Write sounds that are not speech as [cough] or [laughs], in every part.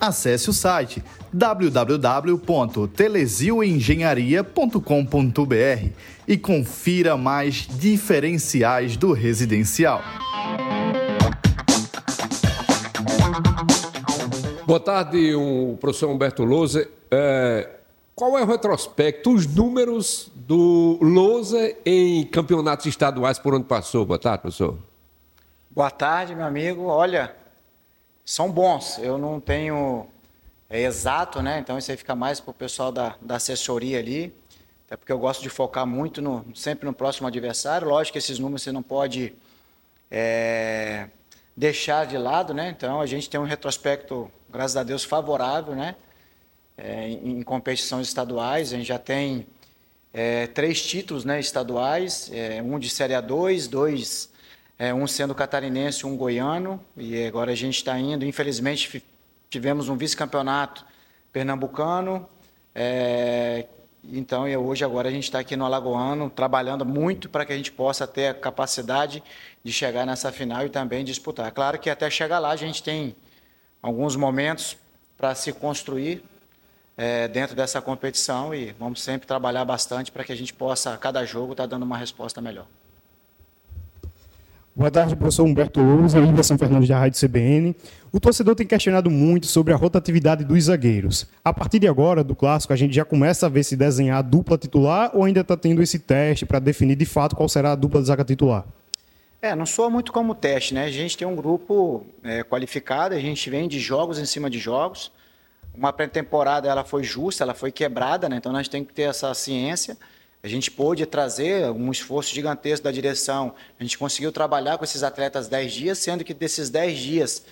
Acesse o site www.telesioengenharia.com.br e confira mais diferenciais do residencial. Boa tarde, o professor Humberto Lousa. É, qual é o retrospecto, os números do Lousa em campeonatos estaduais por onde passou? Boa tarde, professor. Boa tarde, meu amigo. Olha, são bons. Eu não tenho é exato, né? Então isso aí fica mais para o pessoal da, da assessoria ali, até porque eu gosto de focar muito no, sempre no próximo adversário. Lógico que esses números você não pode é, deixar de lado, né? Então a gente tem um retrospecto, graças a Deus, favorável, né? É, em, em, competições estaduais, a gente já tem é, três títulos né, estaduais, é, um de Série A2, dois, é, um sendo catarinense, um goiano, e agora a gente está indo, infelizmente tivemos um vice-campeonato pernambucano. É, então, hoje, agora, a gente está aqui no Alagoano, trabalhando muito para que a gente possa ter a capacidade de chegar nessa final e também disputar. Claro que até chegar lá, a gente tem alguns momentos para se construir é, dentro dessa competição e vamos sempre trabalhar bastante para que a gente possa, a cada jogo, estar tá dando uma resposta melhor. Boa tarde, professor Humberto Lousa, São Fernandes da Rádio CBN. O torcedor tem questionado muito sobre a rotatividade dos zagueiros. A partir de agora, do clássico, a gente já começa a ver se desenhar a dupla titular ou ainda está tendo esse teste para definir de fato qual será a dupla de zaga titular? É, não soa muito como teste, né? A gente tem um grupo é, qualificado, a gente vem de jogos em cima de jogos. Uma pré-temporada ela foi justa, ela foi quebrada, né? Então nós temos que ter essa ciência. A gente pôde trazer um esforço gigantesco da direção. A gente conseguiu trabalhar com esses atletas 10 dias, sendo que desses 10 dias,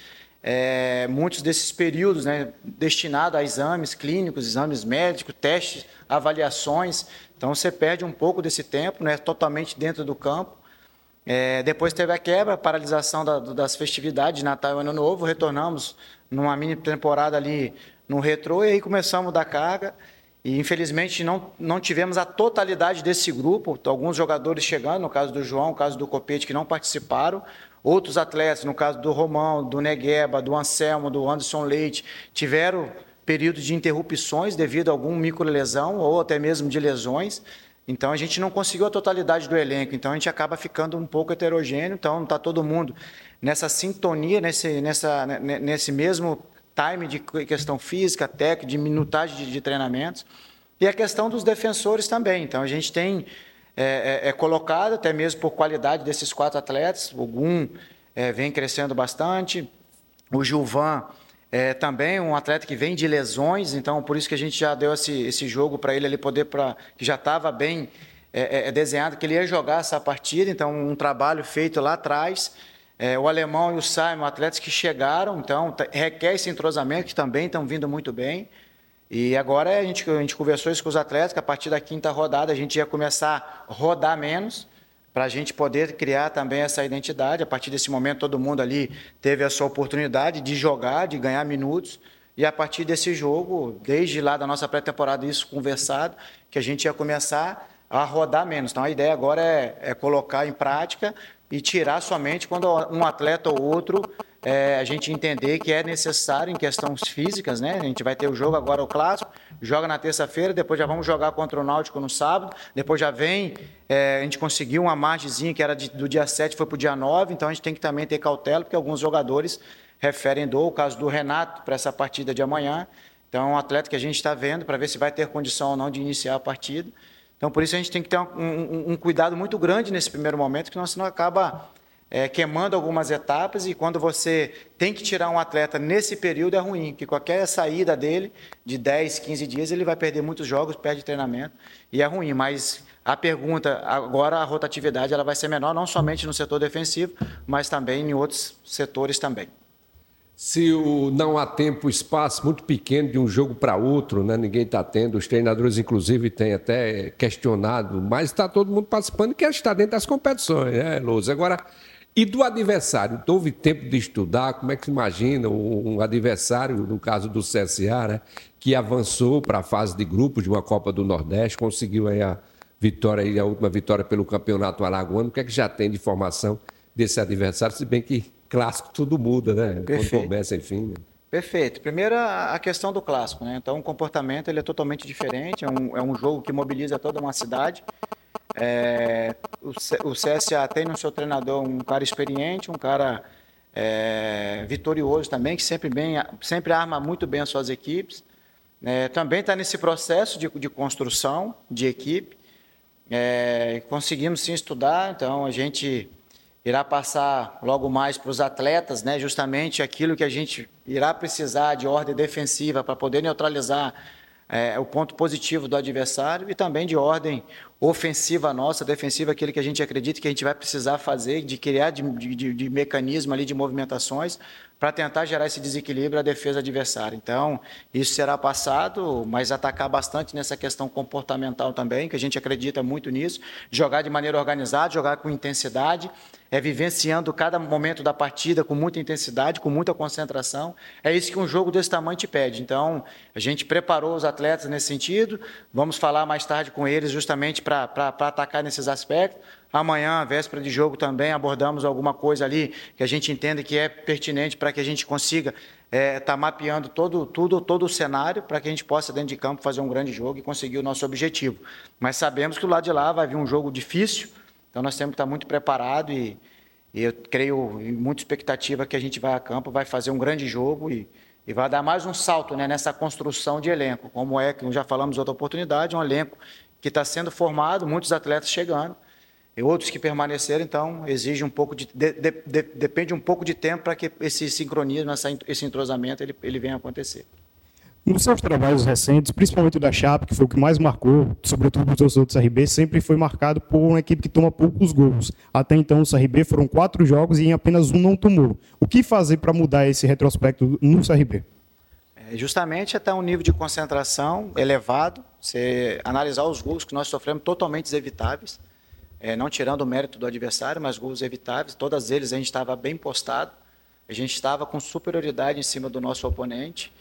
é, muitos desses períodos né, destinados a exames clínicos, exames médicos, testes, avaliações. Então você perde um pouco desse tempo, né, totalmente dentro do campo. É, depois teve a quebra, paralisação da, das festividades de Natal e Ano Novo. Retornamos numa mini temporada ali no retrô e aí começamos a dar carga. E infelizmente não, não tivemos a totalidade desse grupo, alguns jogadores chegando, no caso do João, no caso do Copete, que não participaram, outros atletas, no caso do Romão, do Negueba, do Anselmo, do Anderson Leite, tiveram períodos de interrupções devido a algum microlesão ou até mesmo de lesões. Então a gente não conseguiu a totalidade do elenco, então a gente acaba ficando um pouco heterogêneo, então não está todo mundo nessa sintonia, nesse, nessa, nesse mesmo time de questão física, técnica, de minutagem de, de treinamentos. E a questão dos defensores também. Então, a gente tem é, é, é colocado, até mesmo por qualidade desses quatro atletas, o Gum é, vem crescendo bastante, o Gilvan é, também um atleta que vem de lesões, então por isso que a gente já deu esse, esse jogo para ele ali poder, pra, que já estava bem é, é, desenhado, que ele ia jogar essa partida, então um trabalho feito lá atrás, é, o alemão e o Simon, atletas que chegaram, então requer esse entrosamento, que também estão vindo muito bem. E agora a gente, a gente conversou isso com os atletas, que a partir da quinta rodada a gente ia começar a rodar menos, para a gente poder criar também essa identidade. A partir desse momento, todo mundo ali teve a sua oportunidade de jogar, de ganhar minutos. E a partir desse jogo, desde lá da nossa pré-temporada, isso conversado, que a gente ia começar a rodar menos. Então a ideia agora é, é colocar em prática e tirar somente quando um atleta ou outro é, a gente entender que é necessário em questões físicas, né? A gente vai ter o jogo agora, o clássico, joga na terça-feira, depois já vamos jogar contra o Náutico no sábado, depois já vem, é, a gente conseguiu uma margemzinha que era de, do dia 7, foi para o dia 9, então a gente tem que também ter cautela, porque alguns jogadores referem dor, o caso do Renato para essa partida de amanhã. Então é um atleta que a gente está vendo para ver se vai ter condição ou não de iniciar a partida. Então, por isso a gente tem que ter um, um, um cuidado muito grande nesse primeiro momento, que senão acaba é, queimando algumas etapas e quando você tem que tirar um atleta nesse período é ruim, porque qualquer saída dele de 10, 15 dias, ele vai perder muitos jogos, perde treinamento e é ruim, mas a pergunta, agora a rotatividade ela vai ser menor, não somente no setor defensivo, mas também em outros setores também. Se o, não há tempo, espaço muito pequeno de um jogo para outro, né? ninguém está tendo, os treinadores, inclusive, têm até questionado, mas está todo mundo participando e quer estar dentro das competições, né, Lousa? Agora, e do adversário? Houve tempo de estudar? Como é que se imagina um adversário, no caso do CSA, né, que avançou para a fase de grupos de uma Copa do Nordeste, conseguiu a vitória, aí, a última vitória pelo Campeonato Alagoano? O que é que já tem de informação desse adversário? Se bem que clássico tudo muda, né? Perfeito. Quando começa, enfim. Né? Perfeito. Primeiro, a questão do clássico, né? Então, o comportamento ele é totalmente diferente. É um, é um jogo que mobiliza toda uma cidade. É, o, o CSA tem no seu treinador um cara experiente, um cara é, vitorioso também, que sempre, bem, sempre arma muito bem as suas equipes. É, também está nesse processo de, de, construção de equipe. É, conseguimos sim estudar, então a gente irá passar logo mais para os atletas, né, justamente aquilo que a gente irá precisar de ordem defensiva para poder neutralizar é, o ponto positivo do adversário e também de ordem ofensiva nossa, defensiva, aquilo que a gente acredita que a gente vai precisar fazer, de criar de, de, de mecanismo ali de movimentações para tentar gerar esse desequilíbrio à defesa adversária. Então, isso será passado, mas atacar bastante nessa questão comportamental também, que a gente acredita muito nisso, jogar de maneira organizada, jogar com intensidade, é vivenciando cada momento da partida com muita intensidade, com muita concentração. É isso que um jogo desse tamanho te pede. Então, a gente preparou os atletas nesse sentido, vamos falar mais tarde com eles justamente para atacar nesses aspectos. Amanhã, véspera de jogo, também abordamos alguma coisa ali que a gente entende que é pertinente para que a gente consiga estar é, tá mapeando todo, tudo, todo o cenário para que a gente possa, dentro de campo, fazer um grande jogo e conseguir o nosso objetivo. Mas sabemos que do lado de lá vai vir um jogo difícil, então nós temos que estar muito preparado e, e eu creio em muita expectativa que a gente vai a campo, vai fazer um grande jogo e, e vai dar mais um salto né, nessa construção de elenco, como é que já falamos outra oportunidade, um elenco que está sendo formado, muitos atletas chegando e outros que permaneceram, então exige um pouco de, de, de depende um pouco de tempo para que esse sincronismo, esse entrosamento ele, ele venha a acontecer. Nos seus trabalhos recentes, principalmente o da Chape, que foi o que mais marcou, sobretudo os outros RB, sempre foi marcado por uma equipe que toma poucos gols. Até então, o CRB foram quatro jogos e em apenas um não tomou. O que fazer para mudar esse retrospecto no CRB? É justamente até um nível de concentração elevado, você analisar os gols que nós sofremos totalmente evitáveis é, não tirando o mérito do adversário, mas gols evitáveis. Todas eles a gente estava bem postado, a gente estava com superioridade em cima do nosso oponente.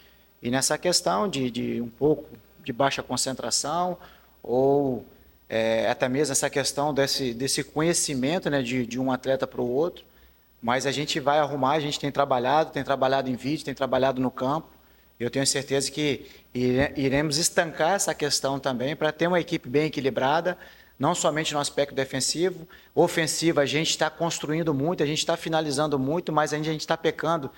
E nessa questão de, de um pouco de baixa concentração, ou é, até mesmo essa questão desse, desse conhecimento né, de, de um atleta para o outro, mas a gente vai arrumar, a gente tem trabalhado, tem trabalhado em vídeo, tem trabalhado no campo. Eu tenho certeza que iremos estancar essa questão também para ter uma equipe bem equilibrada, não somente no aspecto defensivo, ofensivo, a gente está construindo muito, a gente está finalizando muito, mas a gente está pecando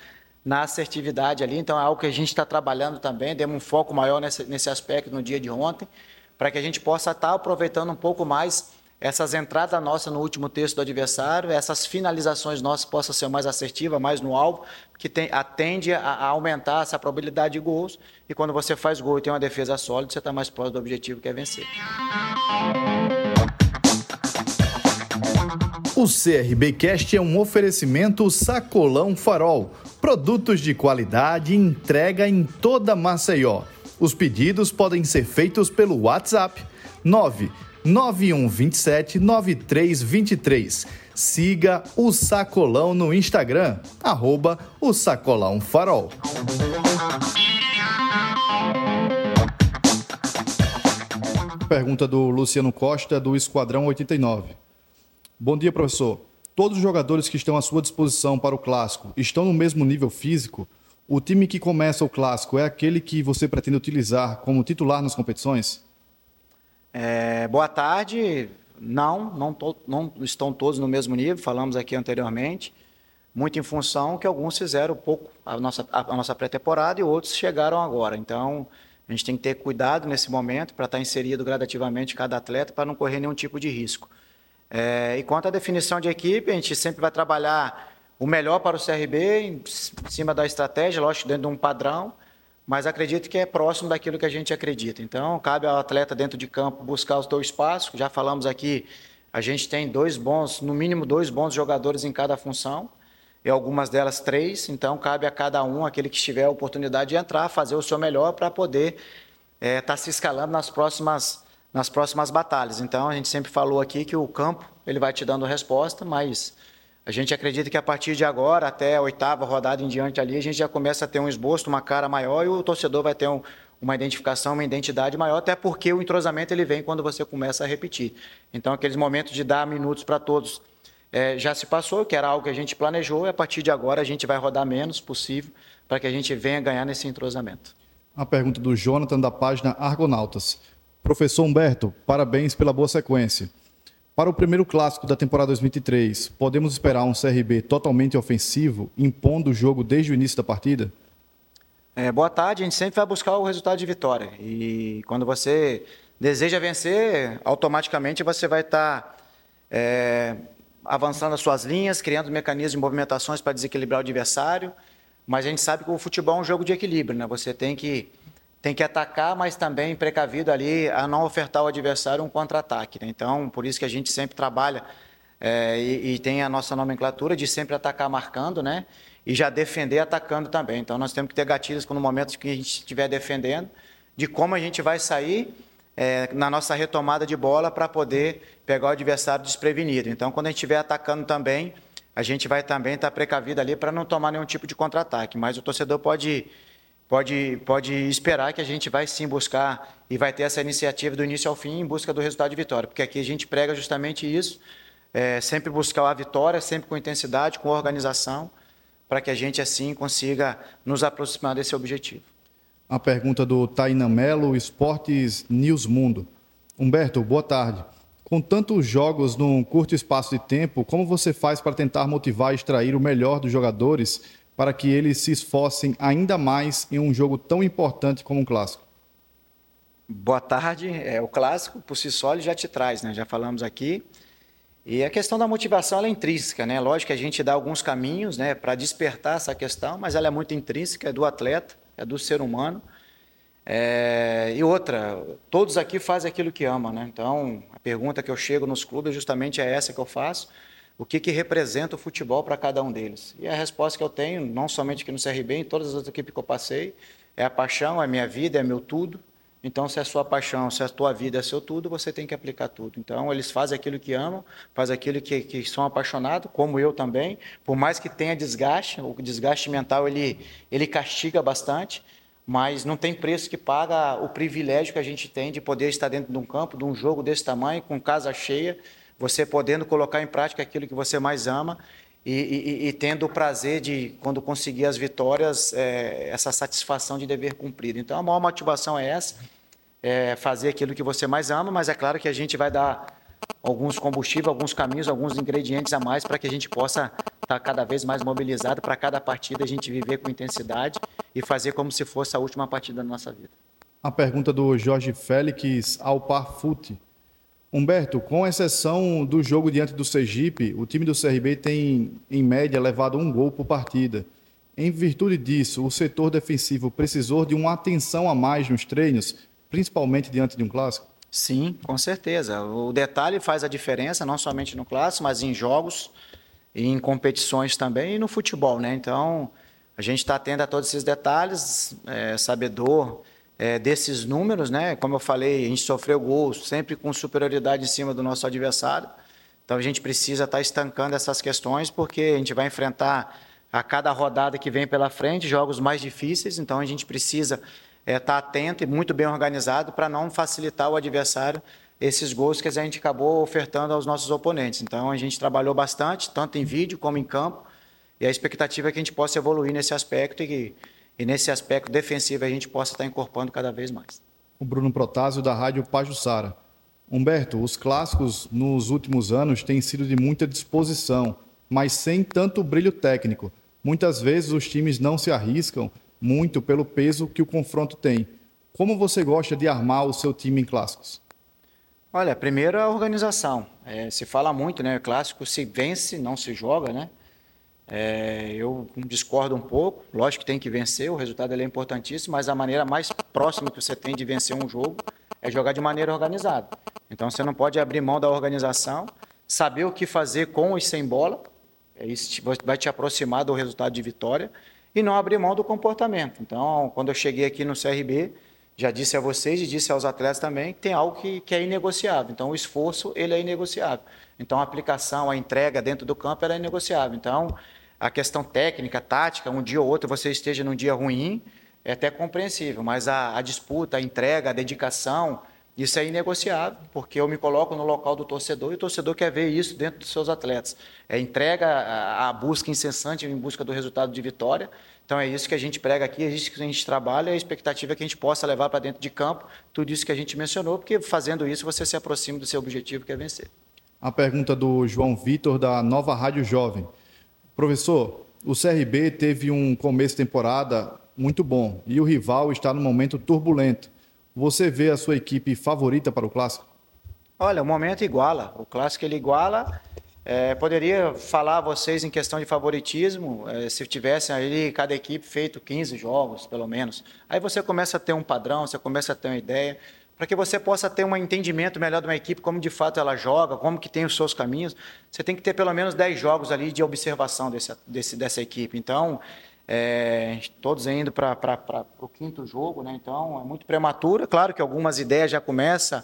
na assertividade ali, então é algo que a gente está trabalhando também, demos um foco maior nesse, nesse aspecto no dia de ontem, para que a gente possa estar tá aproveitando um pouco mais essas entradas nossas no último texto do adversário, essas finalizações nossas possam ser mais assertivas, mais no alvo, que tem, atende a, a, aumentar essa probabilidade de gols. E quando você faz gol e tem uma defesa sólida, você está mais próximo do objetivo que é vencer. O CRB Cast é um oferecimento Sacolão Farol. Produtos de qualidade entrega em toda Maceió. Os pedidos podem ser feitos pelo WhatsApp 9 9127 9323. Siga o Sacolão no Instagram, arroba o Sacolão Farol. Pergunta do Luciano Costa, do Esquadrão 89. Bom dia, professor. Todos os jogadores que estão à sua disposição para o clássico estão no mesmo nível físico? O time que começa o clássico é aquele que você pretende utilizar como titular nas competições? É, boa tarde. Não, não, to, não, estão todos no mesmo nível, falamos aqui anteriormente, muito em função que alguns fizeram pouco a nossa, a, nossa pré-temporada e outros chegaram agora. Então, a gente tem que ter cuidado nesse momento para estar inserido gradativamente cada atleta para não correr nenhum tipo de risco. É, e quanto à definição de equipe, a gente sempre vai trabalhar o melhor para o CRB, em cima da estratégia, lógico, dentro de um padrão, mas acredito que é próximo daquilo que a gente acredita. Então, cabe ao atleta dentro de campo buscar o seu espaço. Já falamos aqui, a gente tem dois bons, no mínimo dois bons jogadores em cada função. e algumas delas três. Então, cabe a cada um, aquele que tiver a oportunidade de entrar, fazer o seu melhor para poder estar é, tá se escalando nas próximas, nas próximas batalhas. Então, a gente sempre falou aqui que o campo ele vai te dando resposta, mas a gente acredita que a partir de agora, até a oitava rodada em diante ali, a gente já começa a ter um esboço, uma cara maior e o torcedor vai ter um, uma identificação, uma identidade maior, até porque o entrosamento ele vem quando você começa a repetir. Então, aqueles momentos de dar minutos para todos é, já se passou, que era algo que a gente planejou, e a partir de agora a gente vai rodar menos possível para que a gente venha ganhar nesse entrosamento. A pergunta do Jonathan da página Argonautas. Professor Humberto, parabéns pela boa sequência. Para o primeiro clássico da temporada 2023, podemos esperar um CRB totalmente ofensivo, impondo o jogo desde o início da partida? É, boa tarde, a gente sempre vai buscar o resultado de vitória. E quando você deseja vencer, automaticamente você vai estar tá, é, avançando as suas linhas, criando mecanismos de movimentações para desequilibrar o adversário. Mas a gente sabe que o futebol é um jogo de equilíbrio, né? Você tem que tem que atacar, mas também precavido ali a não ofertar ao adversário um contra-ataque. Né? Então, por isso que a gente sempre trabalha é, e, e, tem a nossa nomenclatura de sempre atacar marcando, né? E já defender atacando também. Então, nós temos que ter gatilhos no momento que a gente estiver defendendo, de como a gente vai sair é, na nossa retomada de bola para poder pegar o adversário desprevenido. Então, quando a gente estiver atacando também, a gente vai também estar precavido ali para não tomar nenhum tipo de contra-ataque. Mas o torcedor pode pode, pode esperar que a gente vai sim buscar e vai ter essa iniciativa do início ao fim em busca do resultado de vitória, porque aqui a gente prega justamente isso, é, sempre buscar a vitória, sempre com intensidade, com organização, para que a gente assim consiga nos aproximar desse objetivo. A pergunta do Taina Melo, Esportes News Mundo. Humberto, boa tarde. Com tantos jogos num curto espaço de tempo, como você faz para tentar motivar e extrair o melhor dos jogadores para que eles se esforcem ainda mais em um jogo tão importante como um clássico? Boa tarde. É, o clássico, por si só, ele já te traz, né? já falamos aqui. E a questão da motivação é intrínseca, né? Lógico que a gente dá alguns caminhos né, para despertar essa questão, mas ela é muito intrínseca, é do atleta, é do ser humano. É... E outra, todos aqui fazem aquilo que amam, né? Então, a pergunta que eu chego nos clubes justamente é essa que eu faço o que, que representa o futebol para cada um deles. E a resposta que eu tenho, não somente aqui no CRB, em todas as equipes que eu passei, é a paixão, é minha vida, é meu tudo. Então, se é sua paixão, se é a tua vida é seu tudo, você tem que aplicar tudo. Então, eles fazem aquilo que amam, fazem aquilo que, que são apaixonados, como eu também. Por mais que tenha desgaste, o desgaste mental ele, ele castiga bastante, mas não tem preço que paga o privilégio que a gente tem de poder estar dentro de um campo, de um jogo desse tamanho, com casa cheia, você podendo colocar em prática aquilo que você mais ama e, e, e tendo o prazer de, quando conseguir as vitórias, é, essa satisfação de dever cumprido. Então, a maior motivação é essa, é fazer aquilo que você mais ama, mas é claro que a gente vai dar alguns combustíveis, alguns caminhos, alguns ingredientes a mais para que a gente possa estar cada vez mais mobilizado para cada partida a gente viver com intensidade e fazer como se fosse a última partida da nossa vida. A pergunta do Jorge Félix ao Parfute. Humberto, com exceção do jogo diante do Sergipe, o time do CRB tem, em média, levado um gol por partida. Em virtude disso, o setor defensivo precisou de uma atenção a mais nos treinos, principalmente diante de um clássico? Sim, com certeza. O detalhe faz a diferença, não somente no clássico, mas em jogos, em competições também e no futebol, né? Então, a gente está atento a todos esses detalhes, é, sabedor é, desses números, né? Como eu falei, a gente sofreu gols sempre com superioridade em cima do nosso adversário. Então a gente precisa estar tá estancando essas questões porque a gente vai enfrentar a cada rodada que vem pela frente jogos mais difíceis. Então a gente precisa é, estar tá atento e muito bem organizado para não facilitar o adversário esses gols que a gente acabou ofertando aos nossos oponentes. Então a gente trabalhou bastante, tanto em vídeo como em campo, e a expectativa é que a gente possa evoluir nesse aspecto e que e nesse aspecto defensivo a gente possa estar incorporando cada vez mais. O Bruno Protásio, da Rádio Pajussara. Humberto, os clássicos nos últimos anos têm sido de muita disposição, mas sem tanto brilho técnico. Muitas vezes os times não se arriscam muito pelo peso que o confronto tem. Como você gosta de armar o seu time em clássicos? Olha, primeiro a organização. É, se fala muito, né? Clássico se vence, não se joga, né? É, eu discordo um pouco, lógico que tem que vencer, o resultado é importantíssimo, mas a maneira mais próxima que você tem de vencer um jogo é jogar de maneira organizada. Então você não pode abrir mão da organização, saber o que fazer com e sem bola, É isso vai te aproximar do resultado de vitória e não abrir mão do comportamento. Então, quando eu cheguei aqui no CRB, já disse a vocês e disse aos atletas também que tem algo que, que é inegociável. Então, o esforço ele é inegociável. Então, a aplicação, a entrega dentro do campo era inegociável. Então, a questão técnica, tática, um dia ou outro você esteja num dia ruim, é até compreensível, mas a, a disputa, a entrega, a dedicação, isso é inegociável, porque eu me coloco no local do torcedor e o torcedor quer ver isso dentro dos seus atletas. É entrega, a, a busca incessante em busca do resultado de vitória. Então é isso que a gente prega aqui, é isso que a gente trabalha, a expectativa é que a gente possa levar para dentro de campo tudo isso que a gente mencionou, porque fazendo isso você se aproxima do seu objetivo que é vencer. A pergunta do João Vitor da Nova Rádio Jovem. Professor, o CRB teve um começo de temporada muito bom e o rival está num momento turbulento. Você vê a sua equipe favorita para o clássico? Olha, o momento iguala. O clássico ele iguala. É, poderia falar a vocês em questão de favoritismo, é, se tivessem aí cada equipe feito 15 jogos, pelo menos. Aí você começa a ter um padrão, você começa a ter uma ideia, para que você possa ter um entendimento melhor de uma equipe, como de fato ela joga, como que tem os seus caminhos. Você tem que ter pelo menos 10 jogos ali de observação desse, desse dessa equipe. Então, é, todos indo para o quinto jogo, né? então é muito prematuro. Claro que algumas ideias já começam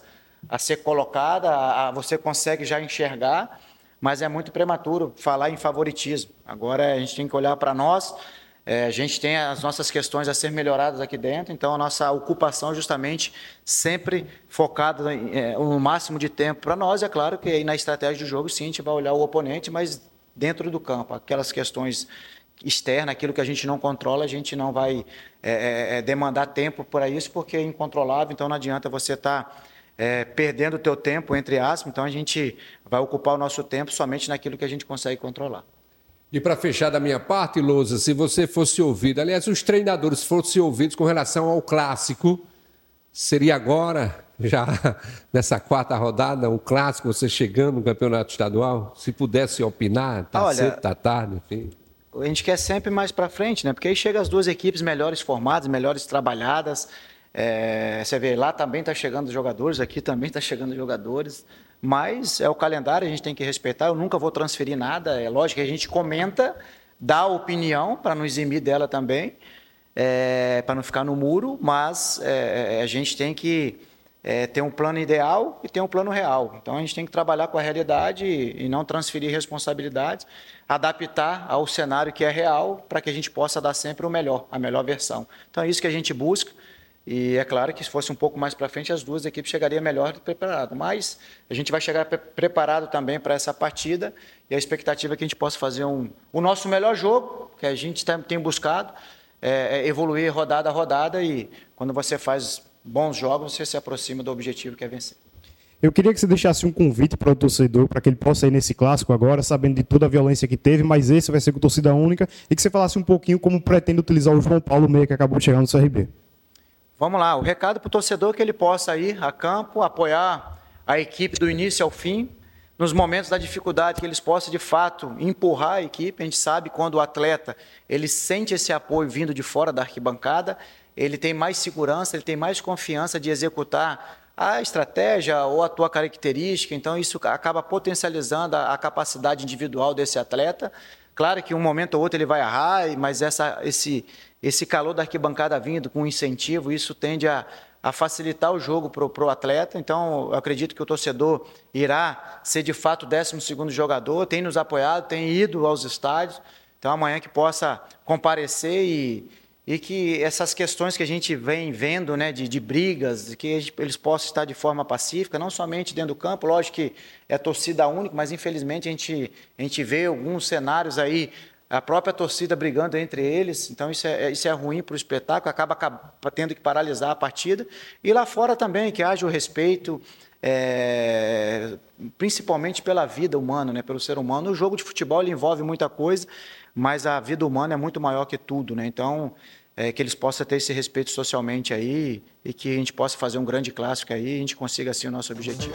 a ser colocadas, a, a, você consegue já enxergar, mas é muito prematuro falar em favoritismo. Agora a gente tem que olhar para nós, é, a gente tem as nossas questões a ser melhoradas aqui dentro, então a nossa ocupação é justamente sempre focada é, no máximo de tempo para nós. É claro que aí na estratégia do jogo sim a gente vai olhar o oponente, mas dentro do campo, aquelas questões externa, aquilo que a gente não controla, a gente não vai é, é, é demandar tempo para isso, porque é incontrolável, então não adianta você estar tá, é, perdendo o teu tempo, entre aspas, então a gente vai ocupar o nosso tempo somente naquilo que a gente consegue controlar. E para fechar da minha parte, Lousa, se você fosse ouvido, aliás, os treinadores fossem ouvidos com relação ao clássico, seria agora, [laughs] já nessa quarta rodada, um clássico, você chegando no campeonato estadual? Se pudesse opinar, tá Olha, cedo, tá tarde, enfim a gente quer sempre mais para frente, né? Porque aí chega as duas equipes melhores formadas, melhores trabalhadas. É, você vê, lá também está chegando jogadores, aqui também está chegando jogadores. Mas é o calendário, a gente tem que respeitar. Eu nunca vou transferir nada. É lógico que a gente comenta, dá opinião para não eximir dela também, é, para não ficar no muro. Mas é, a gente tem que é, ter um plano ideal e ter um plano real. Então a gente tem que trabalhar com a realidade e, e não transferir responsabilidades adaptar ao cenário que é real para que a gente possa dar sempre o melhor, a melhor versão. Então é isso que a gente busca. E é claro que se fosse um pouco mais para frente, as duas equipes chegariam melhor preparadas. Mas a gente vai chegar pre preparado também para essa partida e a expectativa é que a gente possa fazer um, o nosso melhor jogo, que a gente tem buscado, é, é evoluir rodada a rodada e quando você faz bons jogos, você se aproxima do objetivo que é vencer. Eu queria que você deixasse um convite para o torcedor, para que ele possa ir nesse clássico agora, sabendo de toda a violência que teve, mas esse vai ser com torcida única, e que você falasse um pouquinho como pretende utilizar o João Paulo Meia, que acabou de chegar no CRB. Vamos lá, o recado para o torcedor é que ele possa ir a campo, apoiar a equipe do início ao fim, nos momentos da dificuldade, que eles possam de fato empurrar a equipe. A gente sabe quando o atleta ele sente esse apoio vindo de fora da arquibancada, ele tem mais segurança, ele tem mais confiança de executar a estratégia ou a tua característica, então isso acaba potencializando a, a capacidade individual desse atleta. Claro que um momento ou outro ele vai errar, mas essa, esse, esse calor da arquibancada vindo com incentivo, isso tende a, a facilitar o jogo para o atleta. Então, eu acredito que o torcedor irá ser de fato o 12 jogador, tem nos apoiado, tem ido aos estádios. Então, amanhã que possa comparecer e, e que essas questões que a gente vem vendo, né, de, de brigas, que eles possam estar de forma pacífica, não somente dentro do campo, lógico que é torcida única, mas infelizmente a gente, a gente vê alguns cenários aí, a própria torcida brigando entre eles, então isso é, isso é ruim para o espetáculo, acaba, acaba tendo que paralisar a partida, e lá fora também, que haja o respeito, é, principalmente pela vida humana, né, pelo ser humano. O jogo de futebol envolve muita coisa, mas a vida humana é muito maior que tudo, né? Então, é, que eles possam ter esse respeito socialmente aí e que a gente possa fazer um grande clássico aí e a gente consiga assim o nosso objetivo.